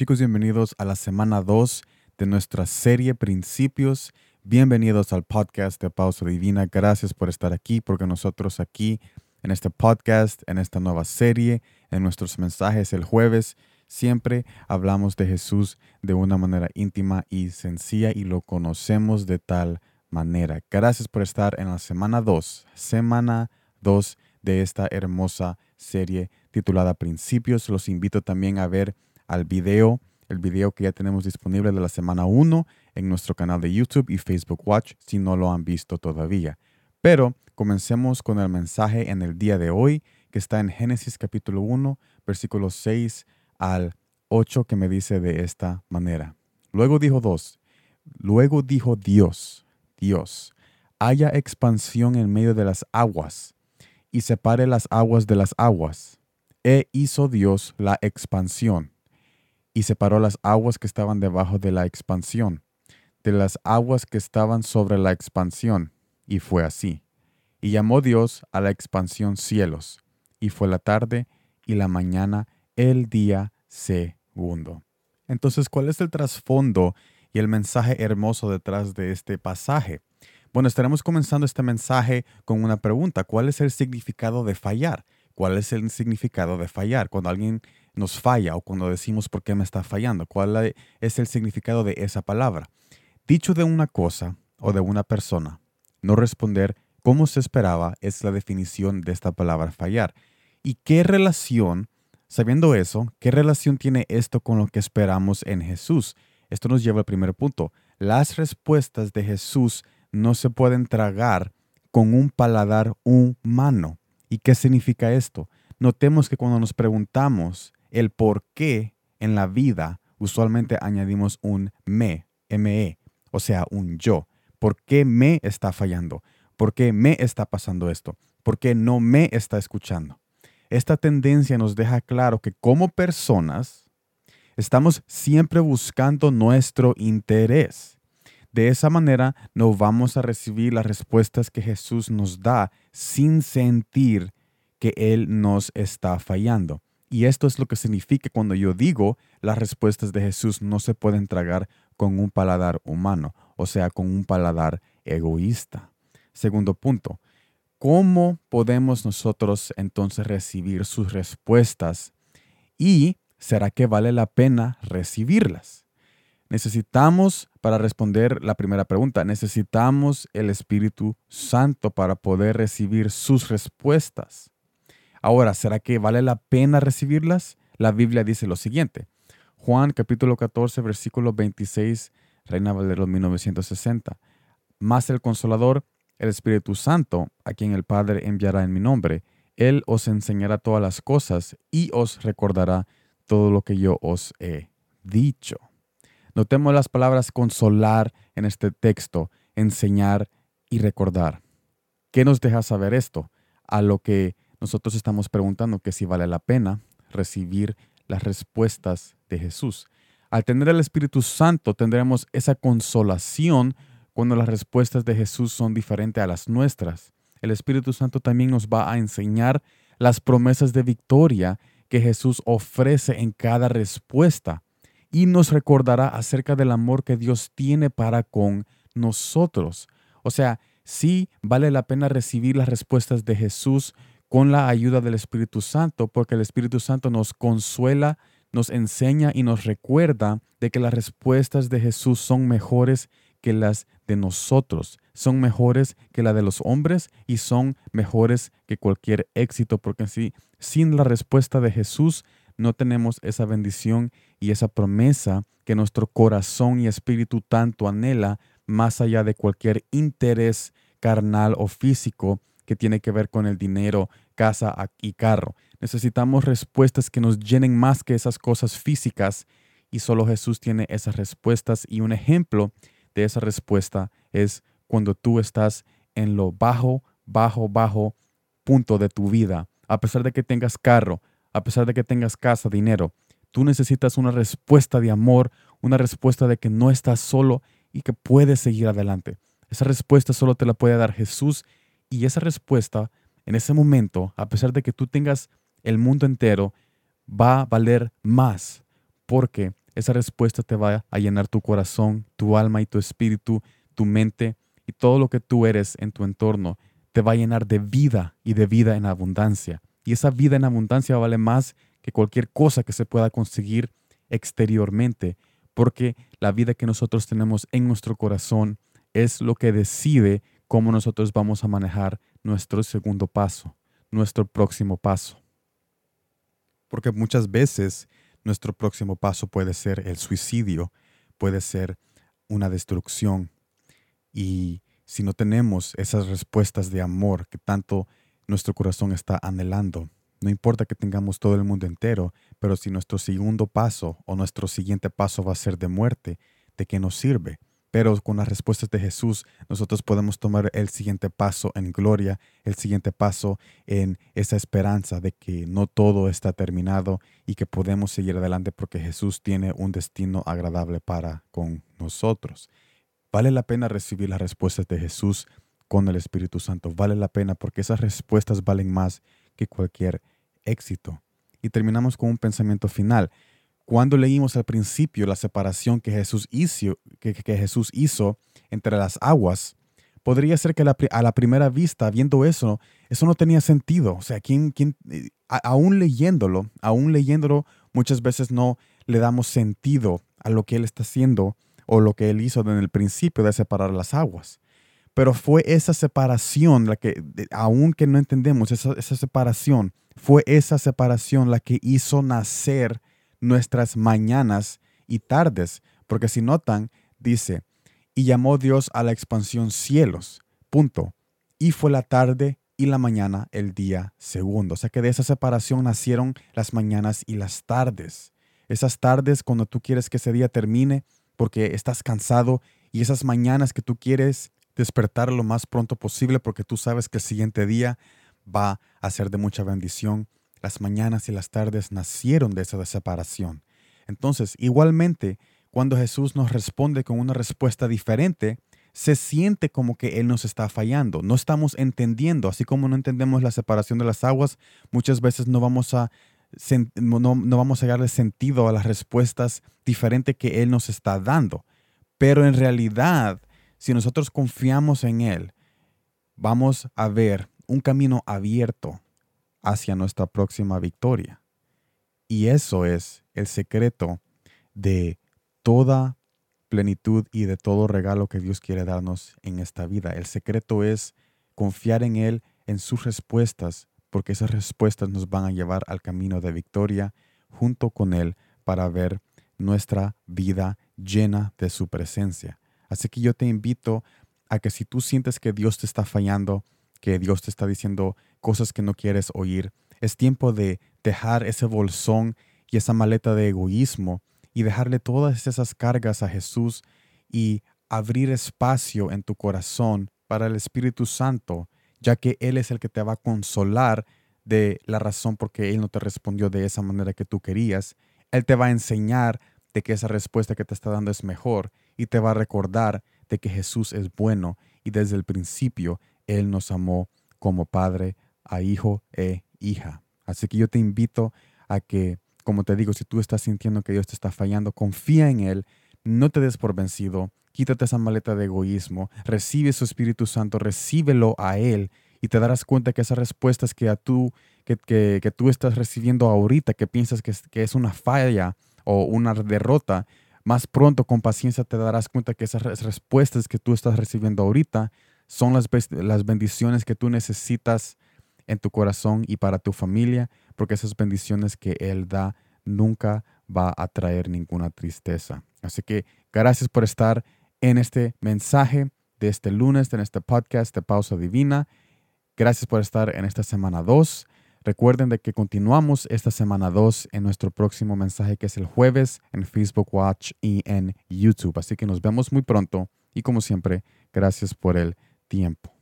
Chicos, bienvenidos a la semana 2 de nuestra serie Principios. Bienvenidos al podcast de Pausa Divina. Gracias por estar aquí, porque nosotros aquí en este podcast, en esta nueva serie, en nuestros mensajes el jueves, siempre hablamos de Jesús de una manera íntima y sencilla y lo conocemos de tal manera. Gracias por estar en la semana 2, semana 2 de esta hermosa serie titulada Principios. Los invito también a ver al video, el video que ya tenemos disponible de la semana 1 en nuestro canal de YouTube y Facebook Watch si no lo han visto todavía. Pero comencemos con el mensaje en el día de hoy que está en Génesis capítulo 1, versículos 6 al 8 que me dice de esta manera. Luego dijo dos, luego dijo Dios, Dios, haya expansión en medio de las aguas y separe las aguas de las aguas. E hizo Dios la expansión y separó las aguas que estaban debajo de la expansión, de las aguas que estaban sobre la expansión. Y fue así. Y llamó Dios a la expansión cielos. Y fue la tarde y la mañana el día segundo. Entonces, ¿cuál es el trasfondo y el mensaje hermoso detrás de este pasaje? Bueno, estaremos comenzando este mensaje con una pregunta. ¿Cuál es el significado de fallar? ¿Cuál es el significado de fallar? Cuando alguien nos falla o cuando decimos por qué me está fallando, ¿cuál es el significado de esa palabra? Dicho de una cosa o de una persona, no responder como se esperaba es la definición de esta palabra fallar. ¿Y qué relación, sabiendo eso, qué relación tiene esto con lo que esperamos en Jesús? Esto nos lleva al primer punto. Las respuestas de Jesús no se pueden tragar con un paladar humano. ¿Y qué significa esto? Notemos que cuando nos preguntamos el por qué en la vida, usualmente añadimos un me, me, o sea, un yo. ¿Por qué me está fallando? ¿Por qué me está pasando esto? ¿Por qué no me está escuchando? Esta tendencia nos deja claro que como personas estamos siempre buscando nuestro interés. De esa manera no vamos a recibir las respuestas que Jesús nos da sin sentir que Él nos está fallando. Y esto es lo que significa cuando yo digo las respuestas de Jesús no se pueden tragar con un paladar humano, o sea, con un paladar egoísta. Segundo punto, ¿cómo podemos nosotros entonces recibir sus respuestas? ¿Y será que vale la pena recibirlas? Necesitamos, para responder la primera pregunta, necesitamos el Espíritu Santo para poder recibir sus respuestas. Ahora, ¿será que vale la pena recibirlas? La Biblia dice lo siguiente. Juan capítulo 14, versículo 26, Reina Valero 1960. Más el consolador, el Espíritu Santo, a quien el Padre enviará en mi nombre, Él os enseñará todas las cosas y os recordará todo lo que yo os he dicho. Notemos las palabras consolar en este texto, enseñar y recordar. ¿Qué nos deja saber esto? A lo que nosotros estamos preguntando que si vale la pena recibir las respuestas de Jesús. Al tener el Espíritu Santo tendremos esa consolación cuando las respuestas de Jesús son diferentes a las nuestras. El Espíritu Santo también nos va a enseñar las promesas de victoria que Jesús ofrece en cada respuesta y nos recordará acerca del amor que Dios tiene para con nosotros. O sea, sí vale la pena recibir las respuestas de Jesús con la ayuda del Espíritu Santo, porque el Espíritu Santo nos consuela, nos enseña y nos recuerda de que las respuestas de Jesús son mejores que las de nosotros, son mejores que las de los hombres y son mejores que cualquier éxito, porque si sin la respuesta de Jesús no tenemos esa bendición y esa promesa que nuestro corazón y espíritu tanto anhela más allá de cualquier interés carnal o físico que tiene que ver con el dinero, casa y carro. Necesitamos respuestas que nos llenen más que esas cosas físicas y solo Jesús tiene esas respuestas y un ejemplo de esa respuesta es cuando tú estás en lo bajo, bajo, bajo punto de tu vida. A pesar de que tengas carro, a pesar de que tengas casa, dinero, tú necesitas una respuesta de amor, una respuesta de que no estás solo y que puedes seguir adelante. Esa respuesta solo te la puede dar Jesús y esa respuesta en ese momento, a pesar de que tú tengas el mundo entero, va a valer más porque esa respuesta te va a llenar tu corazón, tu alma y tu espíritu, tu mente y todo lo que tú eres en tu entorno. Te va a llenar de vida y de vida en abundancia. Y esa vida en abundancia vale más que cualquier cosa que se pueda conseguir exteriormente, porque la vida que nosotros tenemos en nuestro corazón es lo que decide cómo nosotros vamos a manejar nuestro segundo paso, nuestro próximo paso. Porque muchas veces nuestro próximo paso puede ser el suicidio, puede ser una destrucción. Y si no tenemos esas respuestas de amor que tanto nuestro corazón está anhelando, no importa que tengamos todo el mundo entero, pero si nuestro segundo paso o nuestro siguiente paso va a ser de muerte, ¿de qué nos sirve? Pero con las respuestas de Jesús, nosotros podemos tomar el siguiente paso en gloria, el siguiente paso en esa esperanza de que no todo está terminado y que podemos seguir adelante porque Jesús tiene un destino agradable para con nosotros. Vale la pena recibir las respuestas de Jesús con el Espíritu Santo. Vale la pena porque esas respuestas valen más que cualquier éxito. Y terminamos con un pensamiento final. Cuando leímos al principio la separación que Jesús hizo, entre las aguas, podría ser que a la primera vista, viendo eso, eso no tenía sentido. O sea, ¿quién, quién, eh, aún leyéndolo, aún leyéndolo, muchas veces no le damos sentido a lo que Él está haciendo o lo que Él hizo en el principio de separar las aguas. Pero fue esa separación la que, aún que no entendemos, esa, esa separación, fue esa separación la que hizo nacer nuestras mañanas y tardes, porque si notan, dice, y llamó Dios a la expansión cielos, punto. Y fue la tarde y la mañana el día segundo. O sea que de esa separación nacieron las mañanas y las tardes. Esas tardes cuando tú quieres que ese día termine porque estás cansado y esas mañanas que tú quieres despertar lo más pronto posible porque tú sabes que el siguiente día va a ser de mucha bendición las mañanas y las tardes nacieron de esa separación. Entonces, igualmente, cuando Jesús nos responde con una respuesta diferente, se siente como que Él nos está fallando. No estamos entendiendo, así como no entendemos la separación de las aguas, muchas veces no vamos a, no, vamos a darle sentido a las respuestas diferentes que Él nos está dando. Pero en realidad, si nosotros confiamos en Él, vamos a ver un camino abierto hacia nuestra próxima victoria. Y eso es el secreto de toda plenitud y de todo regalo que Dios quiere darnos en esta vida. El secreto es confiar en Él, en sus respuestas, porque esas respuestas nos van a llevar al camino de victoria junto con Él para ver nuestra vida llena de su presencia. Así que yo te invito a que si tú sientes que Dios te está fallando, que Dios te está diciendo cosas que no quieres oír. Es tiempo de dejar ese bolsón y esa maleta de egoísmo y dejarle todas esas cargas a Jesús y abrir espacio en tu corazón para el Espíritu Santo, ya que Él es el que te va a consolar de la razón por qué Él no te respondió de esa manera que tú querías. Él te va a enseñar de que esa respuesta que te está dando es mejor y te va a recordar de que Jesús es bueno y desde el principio él nos amó como padre a hijo e hija. Así que yo te invito a que, como te digo, si tú estás sintiendo que Dios te está fallando, confía en Él, no te des por vencido, quítate esa maleta de egoísmo, recibe su Espíritu Santo, recíbelo a Él y te darás cuenta que esas respuestas que, a tú, que, que, tú estás recibiendo ahorita, que piensas que que es una falla o una derrota, más pronto con paciencia te darás cuenta que esas respuestas que tú estás recibiendo ahorita son las, las bendiciones que tú necesitas en tu corazón y para tu familia, porque esas bendiciones que Él da nunca va a traer ninguna tristeza. Así que gracias por estar en este mensaje de este lunes, en este podcast de Pausa Divina. Gracias por estar en esta semana 2. Recuerden de que continuamos esta semana 2 en nuestro próximo mensaje que es el jueves en Facebook Watch y en YouTube. Así que nos vemos muy pronto y como siempre, gracias por el tiempo.